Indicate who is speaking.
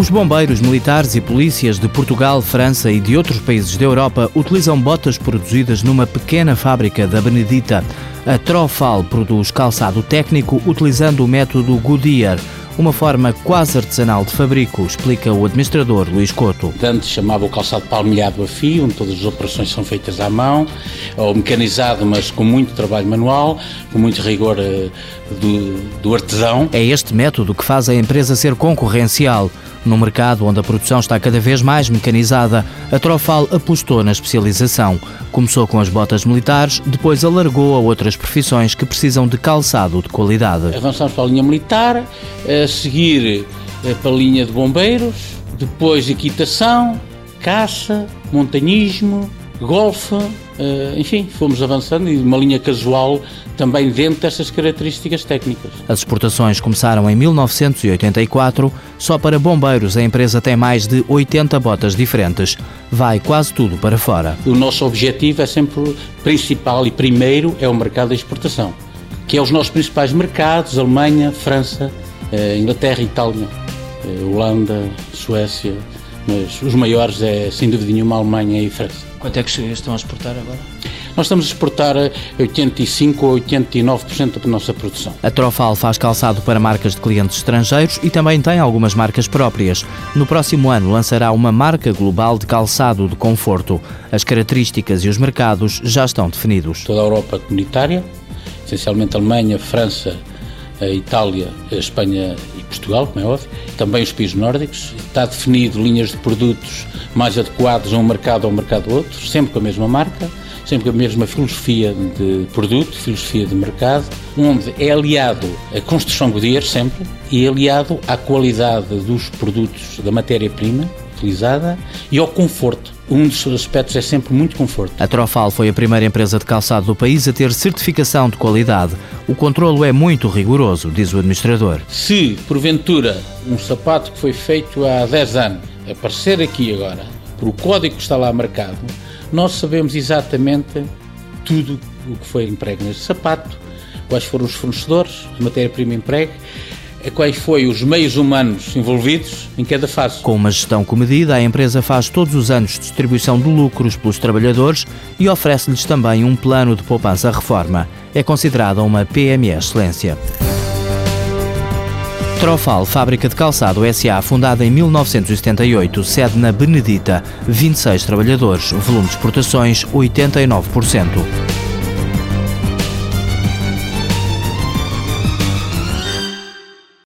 Speaker 1: Os bombeiros, militares e polícias de Portugal, França e de outros países da Europa utilizam botas produzidas numa pequena fábrica da Benedita. A Trofal produz calçado técnico utilizando o método Goodyear, uma forma quase artesanal de fabrico, explica o administrador Luís Couto.
Speaker 2: Antes chamava o calçado palmilhado a fio, onde todas as operações são feitas à mão, ou mecanizado, mas com muito trabalho manual, com muito rigor uh, do, do artesão.
Speaker 1: É este método que faz a empresa ser concorrencial. No mercado onde a produção está cada vez mais mecanizada, a Trofal apostou na especialização. Começou com as botas militares, depois alargou a outras profissões que precisam de calçado de qualidade.
Speaker 2: Avançamos para a linha militar, a seguir eh, para a linha de bombeiros, depois equitação, caça, montanhismo, golfe, enfim, fomos avançando e uma linha casual também dentro dessas características técnicas.
Speaker 1: As exportações começaram em 1984. Só para bombeiros a empresa tem mais de 80 botas diferentes. Vai quase tudo para fora.
Speaker 2: O nosso objetivo é sempre principal e primeiro é o mercado da exportação, que é os nossos principais mercados, Alemanha, França, eh, Inglaterra, Itália, Holanda, Suécia, mas os maiores é sem dúvida nenhuma a Alemanha e França.
Speaker 1: Quanto é que estão a exportar agora?
Speaker 2: Nós estamos a exportar 85 ou 89% da nossa produção.
Speaker 1: A Trofal faz calçado para marcas de clientes estrangeiros e também tem algumas marcas próprias. No próximo ano lançará uma marca global de calçado de conforto. As características e os mercados já estão definidos.
Speaker 2: Toda a Europa comunitária, essencialmente Alemanha, França, a Itália, a Espanha Portugal, como é óbvio, também os países nórdicos. Está definido linhas de produtos mais adequados a um mercado ou a um mercado outro, sempre com a mesma marca, sempre com a mesma filosofia de produto, filosofia de mercado, onde é aliado a construção Goodyear sempre e é aliado à qualidade dos produtos, da matéria-prima utilizada e ao conforto um dos seus aspectos é sempre muito conforto.
Speaker 1: A Trofal foi a primeira empresa de calçado do país a ter certificação de qualidade. O controlo é muito rigoroso, diz o administrador.
Speaker 2: Se, porventura, um sapato que foi feito há 10 anos aparecer aqui agora, por o código que está lá marcado, nós sabemos exatamente tudo o que foi emprego neste sapato, quais foram os fornecedores, a matéria-prima empregue quais foram os meios humanos envolvidos em cada fase.
Speaker 1: Com uma gestão comedida, a empresa faz todos os anos distribuição de lucros pelos trabalhadores e oferece-lhes também um plano de poupança-reforma. É considerada uma PME Excelência. Trofal, fábrica de calçado SA, fundada em 1978, sede na Benedita, 26 trabalhadores, volume de exportações 89%.